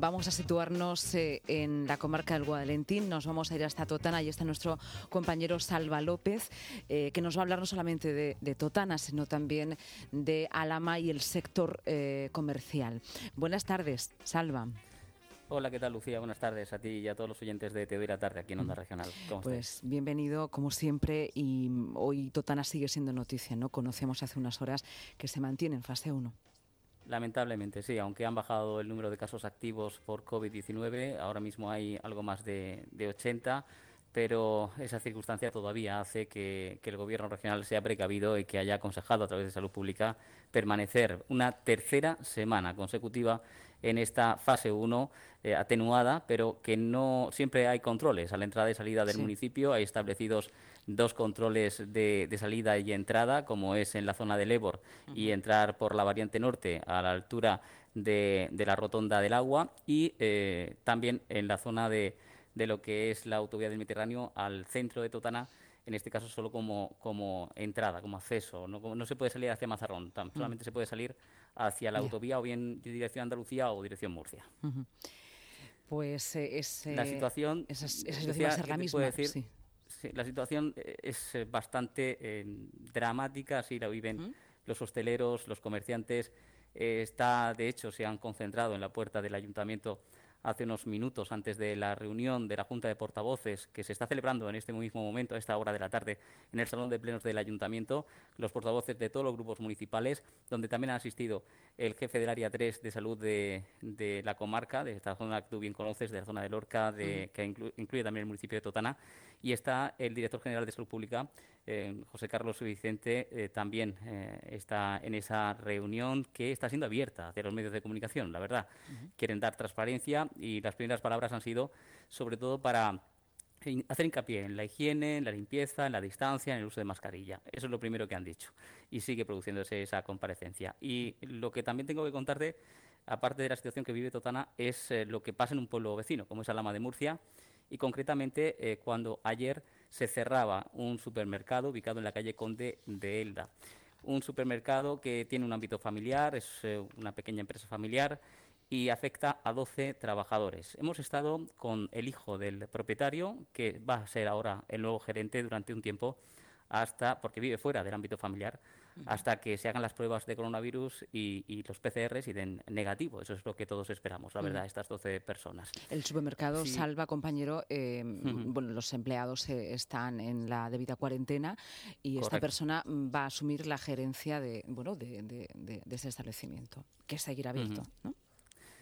Vamos a situarnos eh, en la comarca del Guadalentín, nos vamos a ir hasta Totana y está nuestro compañero Salva López, eh, que nos va a hablar no solamente de, Totana, sino también de Alama y el sector eh, comercial. Buenas tardes, Salva. Hola, ¿qué tal Lucía? Buenas tardes a ti y a todos los oyentes de Te doy la tarde aquí en Onda Regional. pues bienvenido como siempre y hoy Totana sigue siendo noticia, ¿no? Conocemos hace unas horas que se mantiene en fase 1. Lamentablemente, sí, aunque han bajado el número de casos activos por COVID-19, ahora mismo hay algo más de, de 80 pero esa circunstancia todavía hace que, el Gobierno regional sea precavido y que haya aconsejado a través de Salud Pública permanecer una tercera semana consecutiva en esta fase 1 eh, atenuada, pero que no siempre hay controles a la entrada y salida del municipio. Hay establecidos dos controles de, salida y entrada, como es en la zona del Ebor y entrar por la variante norte a la altura de, la rotonda del agua y eh, también en la zona de de lo que es la autovía del Mediterráneo al centro de Totana, en este caso solo como, como entrada, como acceso. No, no se puede salir hacia Mazarrón, mm. solamente se puede salir hacia la autovía o bien dirección Andalucía o dirección Murcia. Pues eh, es, la situación, esa, situación va a ser la misma. Decir, la situación eh, es eh, bastante dramática, así la viven los hosteleros, los comerciantes. está, de hecho, se han concentrado en la puerta del ayuntamiento hace unos minutos antes de la reunión de la Junta de Portavoces que se está celebrando en este mismo momento, a esta hora de la tarde, en el Salón de Plenos del Ayuntamiento, los portavoces de todos los grupos municipales, donde también ha asistido el jefe del área 3 de salud de, la comarca, de esta zona que tú bien conoces, de la zona de Lorca, de, que incluye también el municipio de Totana, y está el director general de Salud Pública, eh, José Carlos Vicente, eh, también eh, está en esa reunión que está siendo abierta hacia los medios de comunicación, la verdad. Quieren dar transparencia y las primeras palabras han sido sobre todo para hacer hincapié en la higiene, en la limpieza, en la distancia, en el uso de mascarilla. Eso es lo primero que han dicho. Y sigue produciéndose esa comparecencia. Y lo que también tengo que contarte, aparte de la situación que vive Totana, es lo que pasa en un pueblo vecino, como es Alama de Murcia, y concretamente eh, cuando ayer se cerraba un supermercado ubicado en la calle Conde de Elda. Un supermercado que tiene un ámbito familiar, es eh, una pequeña empresa familiar y afecta a 12 trabajadores. Hemos estado con el hijo del propietario, que va a ser ahora el nuevo gerente durante un tiempo, hasta porque vive fuera del ámbito familiar, hasta que se hagan las pruebas de coronavirus y, los PCRs y den negativo. Eso es lo que todos esperamos, la verdad, estas 12 personas. El supermercado Salva, compañero, eh, bueno, los empleados eh, están en la debida cuarentena y esta persona va a asumir la gerencia de, bueno, de, de, ese establecimiento, que seguirá abierto, ¿no?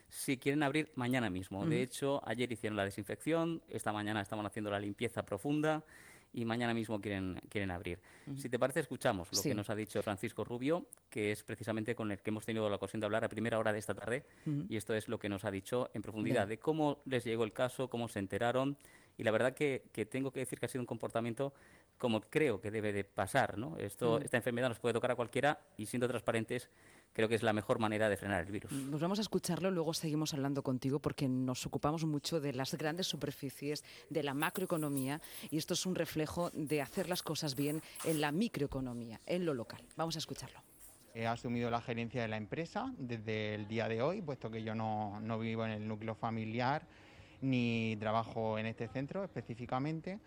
Si quieren abrir mañana mismo. De hecho, ayer hicieron la desinfección, esta mañana estaban haciendo la limpieza profunda y mañana mismo quieren, quieren abrir. Si te parece, escuchamos lo que nos ha dicho Francisco Rubio, que es precisamente con el que hemos tenido la ocasión de hablar a primera hora de esta tarde, y esto es lo que nos ha dicho en profundidad de cómo les llegó el caso, cómo se enteraron, y la verdad que, que tengo que decir que ha sido un comportamiento como creo que debe de pasar, ¿no? Esto, Esta enfermedad nos puede tocar a cualquiera y siendo transparentes creo que es la mejor manera de frenar el virus. Nos vamos a escucharlo, luego seguimos hablando contigo porque nos ocupamos mucho de las grandes superficies, de la macroeconomía y esto es un reflejo de hacer las cosas bien en la microeconomía, en lo local. Vamos a escucharlo. He asumido la gerencia de la empresa desde el día de hoy, puesto que yo no, no vivo en el núcleo familiar ni trabajo en este centro específicamente.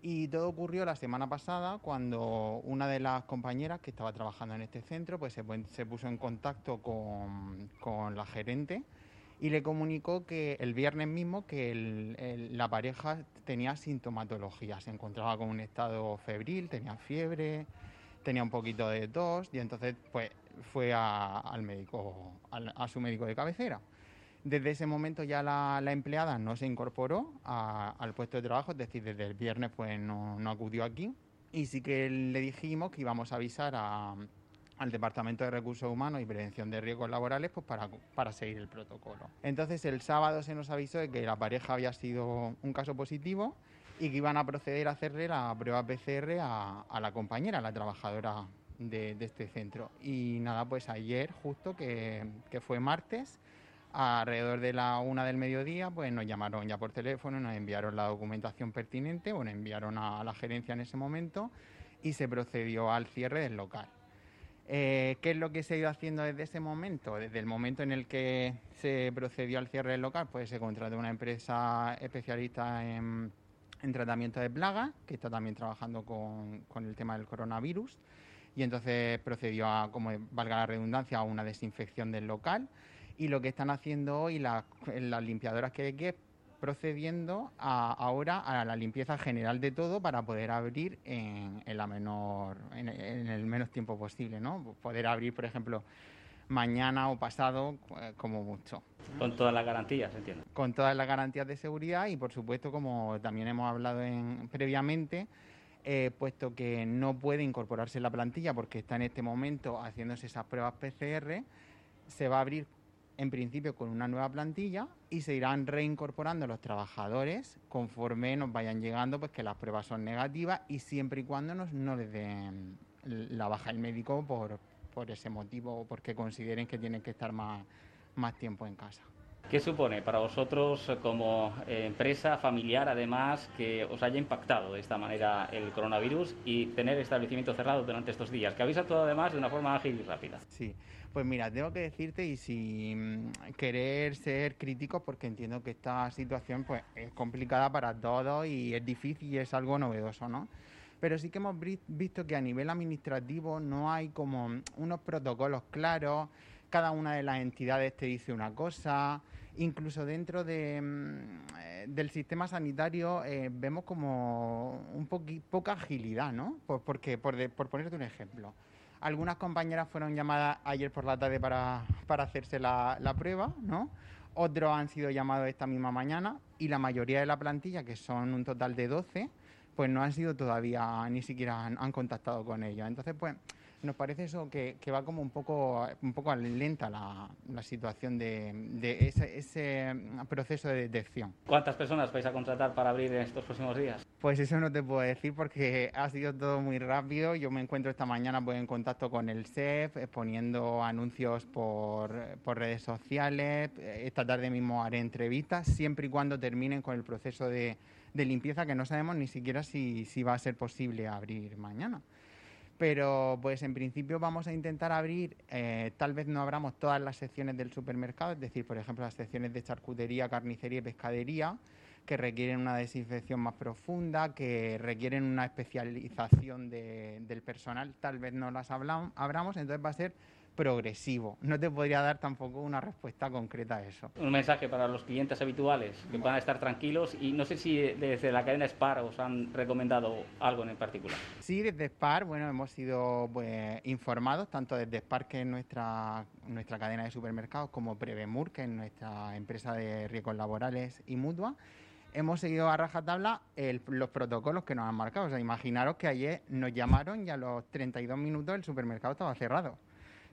Y todo ocurrió la semana pasada cuando una de las compañeras que estaba trabajando en este centro pues se, puso en contacto con, la gerente y le comunicó que el viernes mismo que la pareja tenía sintomatología, se encontraba con un estado febril, tenía fiebre, tenía un poquito de tos y entonces pues fue al médico, a su médico de cabecera. Desde ese momento ya la, empleada no se incorporó al puesto de trabajo, es decir, desde el viernes pues no, acudió aquí y sí que le dijimos que íbamos a avisar al Departamento de Recursos Humanos y Prevención de Riesgos Laborales pues para, para seguir el protocolo. Entonces el sábado se nos avisó de que la pareja había sido un caso positivo y que iban a proceder a hacerle la prueba PCR a, la compañera, a la trabajadora de, este centro. Y nada, pues ayer justo que, que fue martes, Alrededor de la una del mediodía, pues nos llamaron ya por teléfono, nos enviaron la documentación pertinente, o nos enviaron a la gerencia en ese momento y se procedió al cierre del local. Eh, ¿Qué es lo que se ha ido haciendo desde ese momento? Desde el momento en el que se procedió al cierre del local, pues se contrató una empresa especialista en, tratamiento de plagas, que está también trabajando con, el tema del coronavirus, y entonces procedió a, como valga la redundancia, a una desinfección del local. Y lo que están haciendo hoy las, limpiadoras que hay que procediendo ahora a la limpieza general de todo para poder abrir en, la menor, en, el menos tiempo posible, ¿no? Poder abrir, por ejemplo, mañana o pasado, eh, como mucho. Con todas las garantías, entiendo. Con todas las garantías de seguridad y, por supuesto, como también hemos hablado previamente, eh, puesto que no puede incorporarse en la plantilla porque está en este momento haciéndose esas pruebas PCR, se va a abrir en principio con una nueva plantilla y se irán reincorporando los trabajadores conforme nos vayan llegando, pues que las pruebas son negativas y siempre y cuando nos, no les den la baja el médico por, por ese motivo o porque consideren que tienen que estar más, más tiempo en casa. ¿Qué supone para vosotros como eh, empresa familiar, además, que os haya impactado de esta manera el coronavirus y tener establecimiento cerrado durante estos días? Que habéis actuado además de una forma ágil y rápida. Sí, pues mira, tengo que decirte y sin querer ser crítico, porque entiendo que esta situación pues, es complicada para todos y es difícil y es algo novedoso, ¿no? Pero sí que hemos visto que a nivel administrativo no hay como unos protocolos claros, cada una de las entidades te dice una cosa, incluso dentro de, mm, eh, del sistema sanitario eh, vemos como un poca agilidad, ¿no? porque, por, por ponerte un ejemplo, algunas compañeras fueron llamadas ayer por la tarde para, hacerse la, prueba, ¿no? Otros han sido llamados esta misma mañana y la mayoría de la plantilla, que son un total de 12, pues no han sido todavía, ni siquiera han, han contactado con ellos. Entonces, pues nos parece eso que, va como un poco, un poco lenta la, situación de, ese, proceso de detección. ¿Cuántas personas vais a contratar para abrir en estos próximos días? Pues eso no te puedo decir porque ha sido todo muy rápido. Yo me encuentro esta mañana pues, en contacto con el SEF, poniendo anuncios por, redes sociales. Esta tarde mismo haré entrevistas, siempre y cuando terminen con el proceso de, limpieza que no sabemos ni siquiera si va a ser posible abrir mañana pero pues en principio vamos a intentar abrir, eh, tal vez no abramos todas las secciones del supermercado, es decir, por ejemplo, las secciones de charcutería, carnicería y pescadería, que requieren una desinfección más profunda, que requieren una especialización del personal, tal vez no las abramos, entonces va a ser progresivo. No te podría dar tampoco una respuesta concreta a eso. Un mensaje para los clientes habituales que puedan estar tranquilos y no sé si desde la cadena Spar os han recomendado algo en particular. Sí, desde Spar, bueno, hemos sido pues, informados tanto desde Spar que es nuestra, nuestra cadena de supermercados como Prevemur que es nuestra empresa de riesgos laborales y mutua hemos seguido a rajatabla los protocolos que nos han marcado. O sea, imaginaros que ayer nos llamaron y a los 32 minutos el supermercado estaba cerrado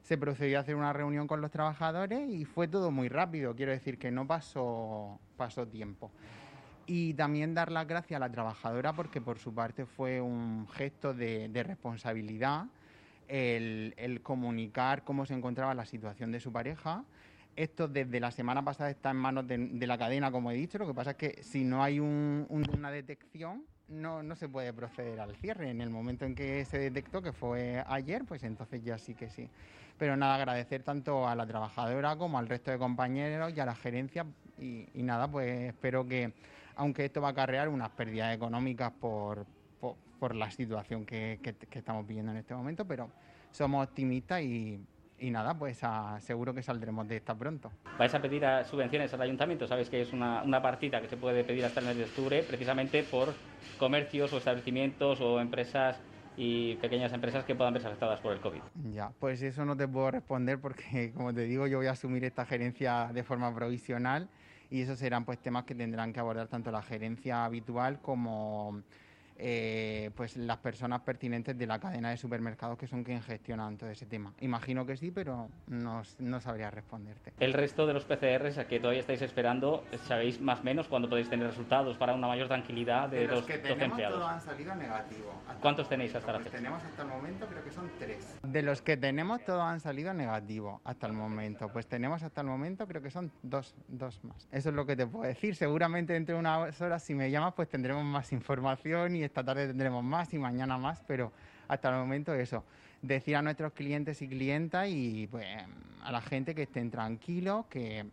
se procedió a hacer una reunión con los trabajadores y fue todo muy rápido, quiero decir que no pasó, pasó tiempo. Y también dar las gracias a la trabajadora porque por su parte fue un gesto de, responsabilidad el, comunicar cómo se encontraba la situación de su pareja. Esto desde la semana pasada está en manos de, la cadena, como he dicho. Lo que pasa es que si no hay una detección, no, no se puede proceder al cierre. En el momento en que se detectó, que fue ayer, pues entonces ya sí que sí. Pero nada, agradecer tanto a la trabajadora como al resto de compañeros y a la gerencia. Y, nada, pues espero que, aunque esto va a acarrear unas pérdidas económicas por, por, la situación que, estamos viviendo en este momento, pero somos optimistas y, nada, pues seguro que saldremos de esta pronto. ¿Vais a pedir subvenciones al ayuntamiento? Sabéis que es una, una partida que se puede pedir hasta el mes de octubre, precisamente por comercios o establecimientos o empresas y pequeñas empresas que puedan verse afectadas por el COVID. Ya, pues eso no te puedo responder porque, como te digo, yo voy a asumir esta gerencia de forma provisional y esos serán pues temas que tendrán que abordar tanto la gerencia habitual como eh, pues las personas pertinentes de la cadena de supermercados que son quien gestionan todo ese tema. Imagino que sí, pero no, no sabría responderte. El resto de los PCRs a que todavía estáis esperando, ¿sabéis más o menos cuándo podéis tener resultados para una mayor tranquilidad de, los, que tenemos, empleados? Todos han salido negativo. ¿Cuántos tenéis hasta la fecha? Tenemos hasta el momento creo que son tres. De los que tenemos todos han salido negativo hasta el momento. Pues tenemos hasta el momento creo que son dos, dos más. Eso es lo que te puedo decir. Seguramente dentro de unas horas si me llamas pues tendremos más información y esta tarde tendremos más y mañana más, pero hasta el momento eso. decir a nuestros clientes y clientas y pues a la gente que estén tranquilos, que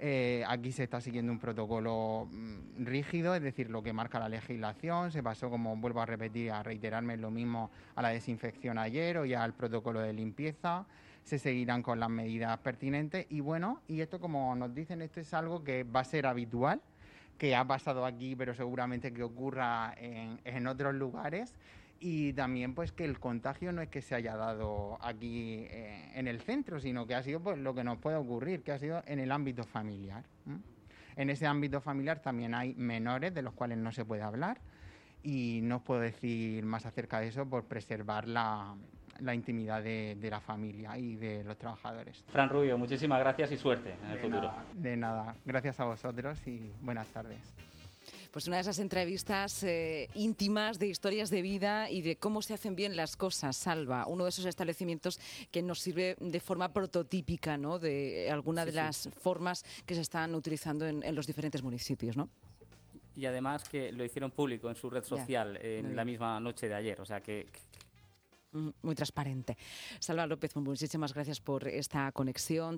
eh, aquí se está siguiendo un protocolo mm, rígido, es decir, lo que marca la legislación. Se pasó, como vuelvo a repetir, a reiterarme lo mismo a la desinfección ayer o ya al protocolo de limpieza. Se seguirán con las medidas pertinentes. Y bueno, y esto, como nos dicen, esto es algo que va a ser habitual que ha pasado aquí, pero seguramente que ocurra en, en otros lugares y también pues que el contagio no es que se haya dado aquí eh, en el centro, sino que ha sido pues lo que nos puede ocurrir, que ha sido en el ámbito familiar. En ese ámbito familiar también hay menores de los cuales no se puede hablar y no os puedo decir más acerca de eso por preservar la, la intimidad de, de, la familia y de los trabajadores. Fran Rubio, muchísimas gracias y suerte en el de futuro. Nada, de nada, gracias a vosotros y buenas tardes pues una de esas entrevistas eh, íntimas de historias de vida y de cómo se hacen bien las cosas, Salva, uno de esos establecimientos que nos sirve de forma prototípica, ¿no? De alguna sí, de las sí. formas que se están utilizando en, en, los diferentes municipios, ¿no? Y además que lo hicieron público en su red social ya. en la misma noche de ayer, o sea que, muy transparente. Salva López, muchísimas gracias por esta conexión.